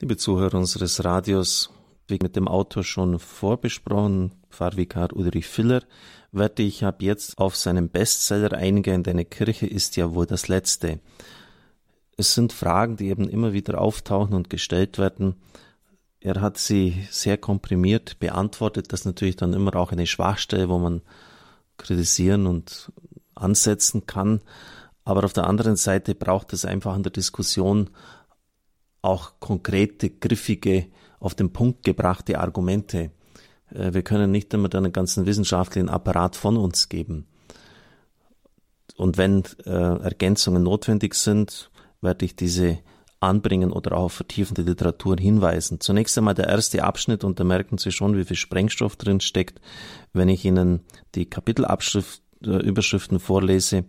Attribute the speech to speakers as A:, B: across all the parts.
A: Liebe Zuhörer unseres Radios, wie mit dem Autor schon vorbesprochen, Pfarrvikar Ulrich Filler, werde ich ab jetzt auf seinen Bestseller eingehen, Deine Kirche ist ja wohl das Letzte. Es sind Fragen, die eben immer wieder auftauchen und gestellt werden. Er hat sie sehr komprimiert beantwortet. Das ist natürlich dann immer auch eine Schwachstelle, wo man kritisieren und ansetzen kann. Aber auf der anderen Seite braucht es einfach in der Diskussion auch konkrete, griffige, auf den Punkt gebrachte Argumente. Äh, wir können nicht immer den ganzen wissenschaftlichen Apparat von uns geben. Und wenn äh, Ergänzungen notwendig sind, werde ich diese anbringen oder auch auf vertiefende Literatur hinweisen. Zunächst einmal der erste Abschnitt und da merken Sie schon, wie viel Sprengstoff drin steckt, wenn ich Ihnen die Kapitelüberschriften äh, vorlese.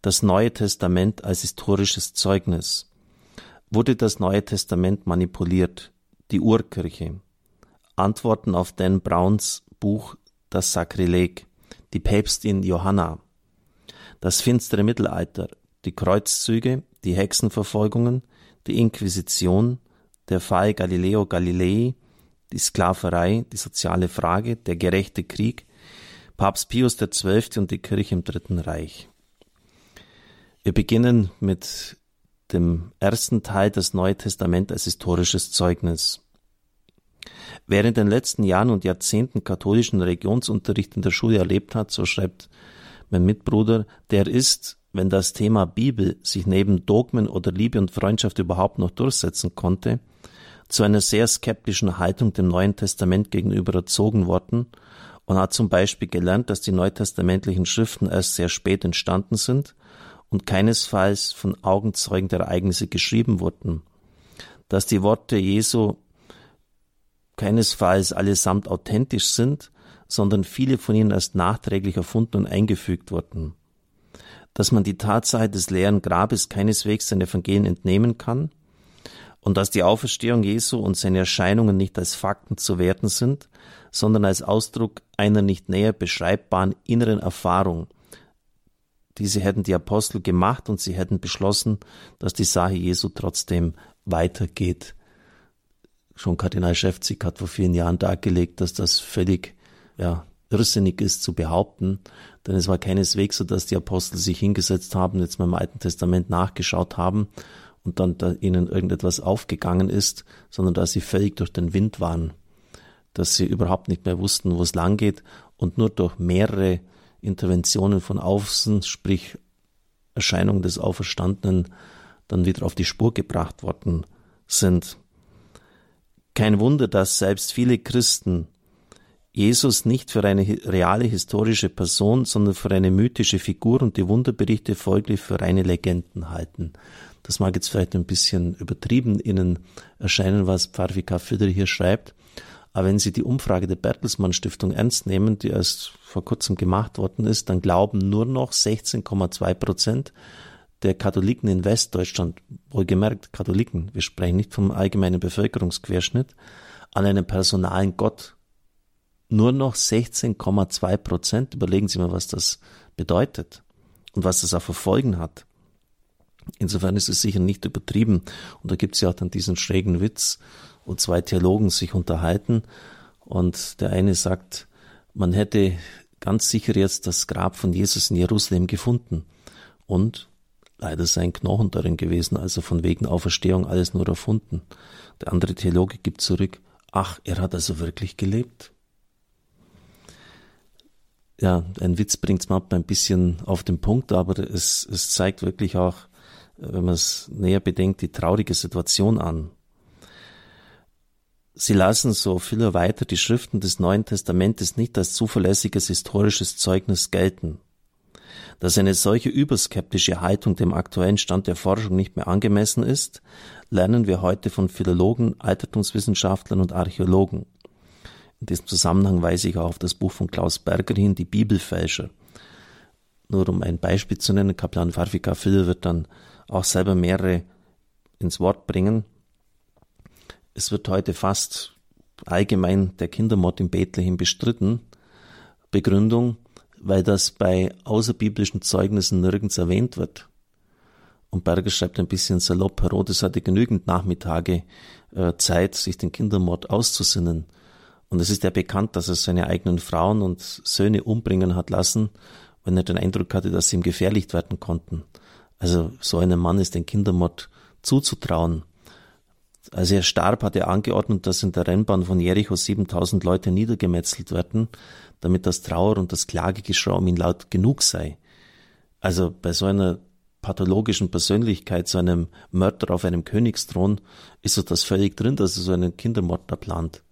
A: Das Neue Testament als historisches Zeugnis wurde das Neue Testament manipuliert, die Urkirche. Antworten auf Dan Browns Buch Das Sakrileg, die Päpstin Johanna, das finstere Mittelalter, die Kreuzzüge, die Hexenverfolgungen, die Inquisition, der Fall Galileo Galilei, die Sklaverei, die soziale Frage, der gerechte Krieg, Papst Pius XII. und die Kirche im Dritten Reich. Wir beginnen mit dem ersten Teil das Neue Testament als historisches Zeugnis. In den letzten Jahren und Jahrzehnten katholischen Religionsunterricht in der Schule erlebt hat, so schreibt mein Mitbruder, der ist, wenn das Thema Bibel sich neben Dogmen oder Liebe und Freundschaft überhaupt noch durchsetzen konnte, zu einer sehr skeptischen Haltung dem Neuen Testament gegenüber erzogen worden und hat zum Beispiel gelernt, dass die neutestamentlichen Schriften erst sehr spät entstanden sind und keinesfalls von Augenzeugen der Ereignisse geschrieben wurden, dass die Worte Jesu keinesfalls allesamt authentisch sind, sondern viele von ihnen erst nachträglich erfunden und eingefügt wurden, dass man die Tatsache des leeren Grabes keineswegs den Evangelien entnehmen kann und dass die Auferstehung Jesu und seine Erscheinungen nicht als Fakten zu werten sind, sondern als Ausdruck einer nicht näher beschreibbaren inneren Erfahrung, diese hätten die Apostel gemacht und sie hätten beschlossen, dass die Sache Jesu trotzdem weitergeht. Schon Kardinal Schäfzig hat vor vielen Jahren dargelegt, dass das völlig ja, irrsinnig ist zu behaupten, denn es war keineswegs so, dass die Apostel sich hingesetzt haben, jetzt mal im Alten Testament nachgeschaut haben und dann da ihnen irgendetwas aufgegangen ist, sondern dass sie völlig durch den Wind waren, dass sie überhaupt nicht mehr wussten, wo es lang geht und nur durch mehrere Interventionen von außen, sprich Erscheinungen des Auferstandenen, dann wieder auf die Spur gebracht worden sind. Kein Wunder, dass selbst viele Christen Jesus nicht für eine reale historische Person, sondern für eine mythische Figur und die Wunderberichte folglich für reine Legenden halten. Das mag jetzt vielleicht ein bisschen übertrieben Ihnen erscheinen, was Pfarrvikar Füder hier schreibt, aber wenn Sie die Umfrage der Bertelsmann Stiftung ernst nehmen, die erst vor kurzem gemacht worden ist, dann glauben nur noch 16,2 Prozent der Katholiken in Westdeutschland, wohlgemerkt Katholiken, wir sprechen nicht vom allgemeinen Bevölkerungsquerschnitt, an einen personalen Gott. Nur noch 16,2 Prozent. Überlegen Sie mal, was das bedeutet und was das auch für Folgen hat. Insofern ist es sicher nicht übertrieben. Und da gibt es ja auch dann diesen schrägen Witz, wo zwei Theologen sich unterhalten und der eine sagt, man hätte ganz sicher jetzt das Grab von Jesus in Jerusalem gefunden und leider sein Knochen darin gewesen, also von wegen Auferstehung alles nur erfunden. Der andere Theologe gibt zurück, ach, er hat also wirklich gelebt. Ja, ein Witz bringt's mal ein bisschen auf den Punkt, aber es, es zeigt wirklich auch, wenn man es näher bedenkt, die traurige Situation an. Sie lassen so viel weiter die Schriften des Neuen Testamentes nicht als zuverlässiges historisches Zeugnis gelten. Dass eine solche überskeptische Haltung dem aktuellen Stand der Forschung nicht mehr angemessen ist, lernen wir heute von Philologen, Altertumswissenschaftlern und Archäologen. In diesem Zusammenhang weise ich auch auf das Buch von Klaus Berger hin, die Bibelfälscher. Nur um ein Beispiel zu nennen, Kaplan Farfika Phil wird dann auch selber mehrere ins Wort bringen. Es wird heute fast allgemein der Kindermord in Bethlehem bestritten. Begründung, weil das bei außerbiblischen Zeugnissen nirgends erwähnt wird. Und Berger schreibt ein bisschen salopp, Herodes hatte genügend Nachmittage äh, Zeit, sich den Kindermord auszusinnen. Und es ist ja bekannt, dass er seine eigenen Frauen und Söhne umbringen hat lassen, wenn er den Eindruck hatte, dass sie ihm gefährlich werden konnten. Also so einem Mann ist den Kindermord zuzutrauen. Als er starb, hat er angeordnet, dass in der Rennbahn von Jericho 7000 Leute niedergemetzelt werden, damit das Trauer und das Klagegeschrei um ihn laut genug sei. Also bei so einer pathologischen Persönlichkeit, so einem Mörder auf einem Königsthron, ist so das völlig drin, dass er so einen Kindermord da plant.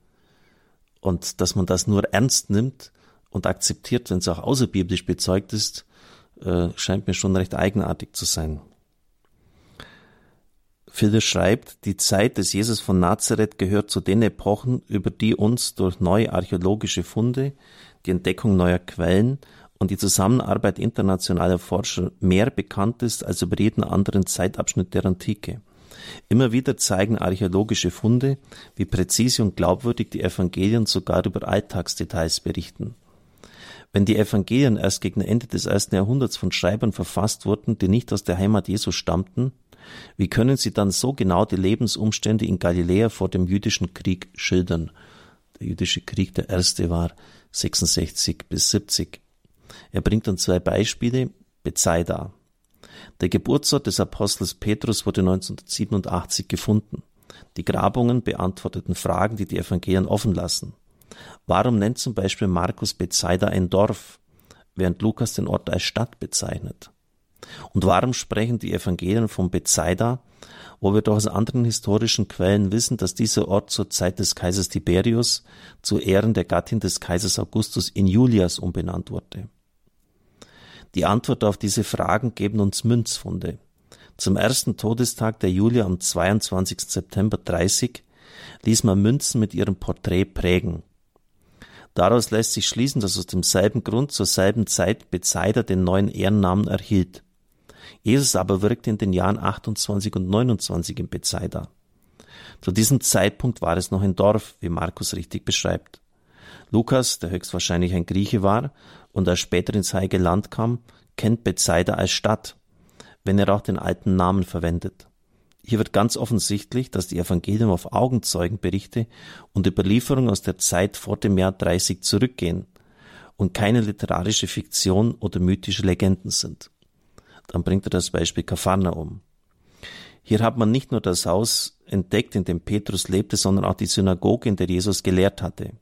A: Und dass man das nur ernst nimmt und akzeptiert, wenn es auch außerbiblisch bezeugt ist, äh, scheint mir schon recht eigenartig zu sein. Philipp schreibt, die Zeit des Jesus von Nazareth gehört zu den Epochen, über die uns durch neue archäologische Funde, die Entdeckung neuer Quellen und die Zusammenarbeit internationaler Forscher mehr bekannt ist als über jeden anderen Zeitabschnitt der Antike. Immer wieder zeigen archäologische Funde, wie präzise und glaubwürdig die Evangelien sogar über Alltagsdetails berichten. Wenn die Evangelien erst gegen Ende des ersten Jahrhunderts von Schreibern verfasst wurden, die nicht aus der Heimat Jesu stammten, wie können sie dann so genau die Lebensumstände in Galiläa vor dem jüdischen Krieg schildern? Der jüdische Krieg, der erste war 66 bis 70. Er bringt dann zwei Beispiele, Bethsaida. Der Geburtsort des Apostels Petrus wurde 1987 gefunden. Die Grabungen beantworteten Fragen, die die Evangelien offen lassen. Warum nennt zum Beispiel Markus Bethsaida ein Dorf, während Lukas den Ort als Stadt bezeichnet? Und warum sprechen die Evangelien von Bethsaida, wo wir doch aus anderen historischen Quellen wissen, dass dieser Ort zur Zeit des Kaisers Tiberius zu Ehren der Gattin des Kaisers Augustus in Julias umbenannt wurde? Die Antwort auf diese Fragen geben uns Münzfunde. Zum ersten Todestag der Julia am 22. September 30 ließ man Münzen mit ihrem Porträt prägen. Daraus lässt sich schließen, dass aus demselben Grund zur selben Zeit Bezeider den neuen Ehrennamen erhielt. Jesus aber wirkte in den Jahren 28 und 29 in Bethsaida. Zu diesem Zeitpunkt war es noch ein Dorf, wie Markus richtig beschreibt. Lukas, der höchstwahrscheinlich ein Grieche war und er später ins Heilige Land kam, kennt Bethsaida als Stadt, wenn er auch den alten Namen verwendet. Hier wird ganz offensichtlich, dass die Evangelien auf Augenzeugenberichte und Überlieferungen aus der Zeit vor dem Jahr 30 zurückgehen und keine literarische Fiktion oder mythische Legenden sind. Dann bringt er das Beispiel um. Hier hat man nicht nur das Haus entdeckt, in dem Petrus lebte, sondern auch die Synagoge, in der Jesus gelehrt hatte.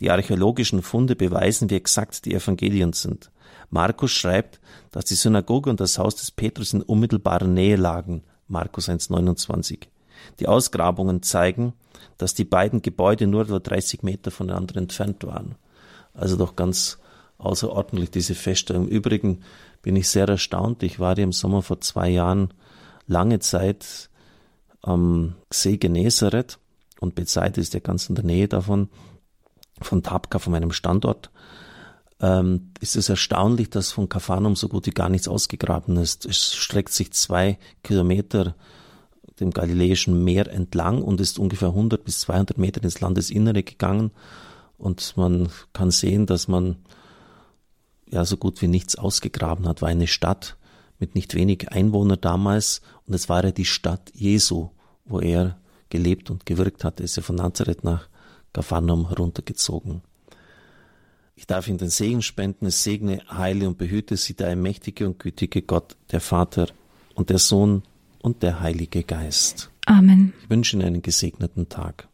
A: Die archäologischen Funde beweisen, wie exakt die Evangelien sind. Markus schreibt, dass die Synagoge und das Haus des Petrus in unmittelbarer Nähe lagen. Markus 1,29. Die Ausgrabungen zeigen, dass die beiden Gebäude nur etwa 30 Meter voneinander entfernt waren. Also doch ganz außerordentlich diese Feststellung. Im Übrigen bin ich sehr erstaunt. Ich war im Sommer vor zwei Jahren lange Zeit am See Genezareth und Bethsaida ist ja ganz in der Nähe davon, von Tabka, von meinem Standort. Ähm, ist es erstaunlich, dass von Kafanum so gut wie gar nichts ausgegraben ist. Es streckt sich zwei Kilometer dem Galiläischen Meer entlang und ist ungefähr 100 bis 200 Meter ins Landesinnere gegangen. Und man kann sehen, dass man ja so gut wie nichts ausgegraben hat, war eine Stadt mit nicht wenig Einwohnern damals und es war ja die Stadt Jesu, wo er gelebt und gewirkt hat. Er ist ja von Nazareth nach Gaphanum heruntergezogen. Ich darf Ihnen den Segen spenden, es segne, heile und behüte Sie der allmächtige und gütige Gott, der Vater und der Sohn und der Heilige Geist.
B: Amen.
A: Ich wünsche Ihnen einen gesegneten Tag.